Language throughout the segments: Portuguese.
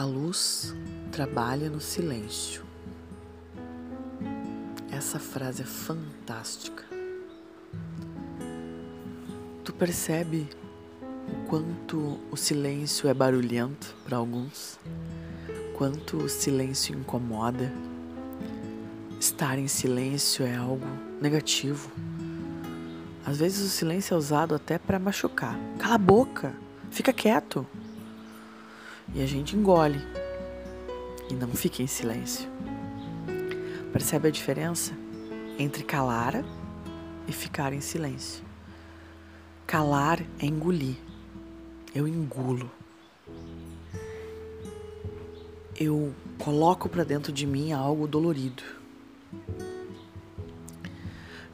A luz trabalha no silêncio. Essa frase é fantástica. Tu percebe o quanto o silêncio é barulhento para alguns? Quanto o silêncio incomoda? Estar em silêncio é algo negativo. Às vezes o silêncio é usado até para machucar. Cala a boca, fica quieto e a gente engole e não fica em silêncio. Percebe a diferença entre calar e ficar em silêncio? Calar é engolir. Eu engulo. Eu coloco para dentro de mim algo dolorido.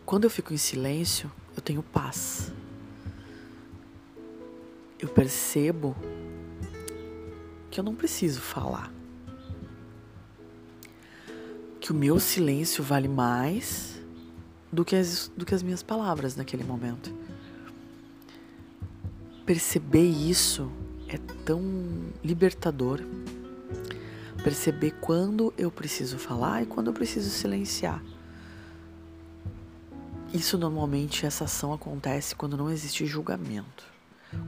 Quando eu fico em silêncio, eu tenho paz. Eu percebo que eu não preciso falar. Que o meu silêncio vale mais do que as, do que as minhas palavras naquele momento. Perceber isso é tão libertador. Perceber quando eu preciso falar e quando eu preciso silenciar. Isso normalmente, essa ação acontece quando não existe julgamento.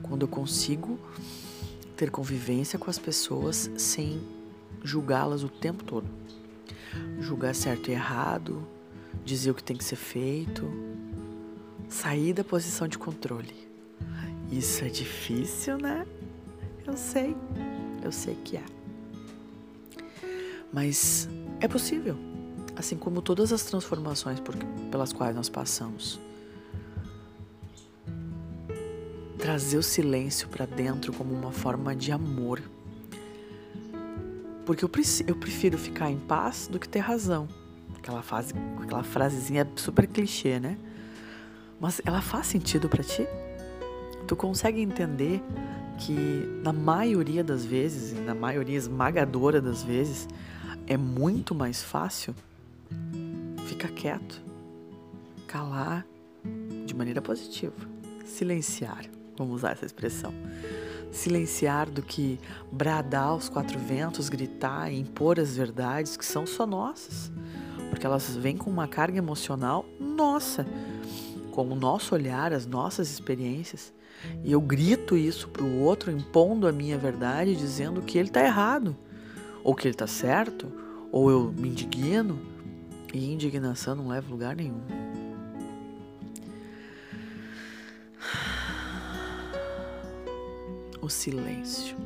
Quando eu consigo ter convivência com as pessoas sem julgá-las o tempo todo. Julgar certo e errado, dizer o que tem que ser feito, sair da posição de controle. Isso é difícil, né? Eu sei, eu sei que é. Mas é possível, assim como todas as transformações por, pelas quais nós passamos. Trazer o silêncio para dentro como uma forma de amor. Porque eu, eu prefiro ficar em paz do que ter razão. Aquela, fase, aquela frasezinha super clichê, né? Mas ela faz sentido para ti? Tu consegue entender que na maioria das vezes, na maioria esmagadora das vezes, é muito mais fácil ficar quieto, calar de maneira positiva, silenciar vamos usar essa expressão. Silenciar do que bradar aos quatro ventos, gritar e impor as verdades que são só nossas, porque elas vêm com uma carga emocional nossa, com o nosso olhar, as nossas experiências. E eu grito isso para o outro, impondo a minha verdade, dizendo que ele está errado, ou que ele está certo, ou eu me indigno, e indignação não leva lugar nenhum. O silêncio.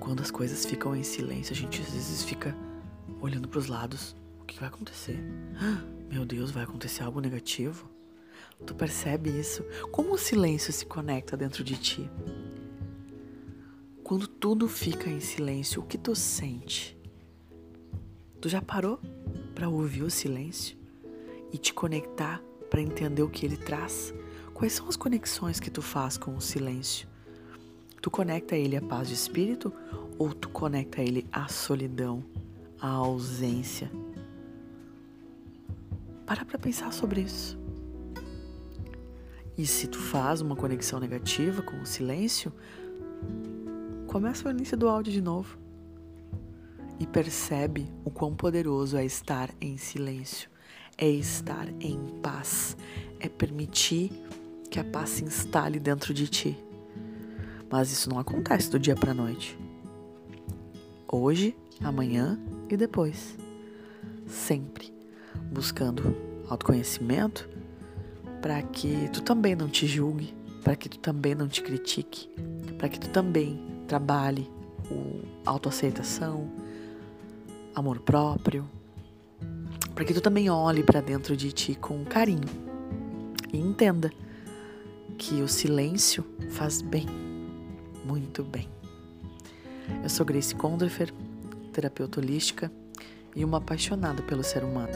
Quando as coisas ficam em silêncio, a gente às vezes fica olhando para os lados. O que vai acontecer? Meu Deus, vai acontecer algo negativo? Tu percebe isso? Como o silêncio se conecta dentro de ti? Quando tudo fica em silêncio, o que tu sente? Tu já parou para ouvir o silêncio e te conectar para entender o que ele traz? Quais são as conexões que tu faz com o silêncio? Tu conecta ele à paz de espírito ou tu conecta ele à solidão, à ausência? Para para pensar sobre isso. E se tu faz uma conexão negativa com o silêncio, começa o início do áudio de novo e percebe o quão poderoso é estar em silêncio, é estar em paz, é permitir que a paz se instale dentro de ti. Mas isso não acontece do dia para a noite. Hoje, amanhã e depois. Sempre buscando autoconhecimento para que tu também não te julgue, para que tu também não te critique, para que tu também trabalhe o autoaceitação, amor próprio, para que tu também olhe para dentro de ti com carinho e entenda que o silêncio faz bem, muito bem. Eu sou Grace Kondrefer, terapeuta holística e uma apaixonada pelo ser humano.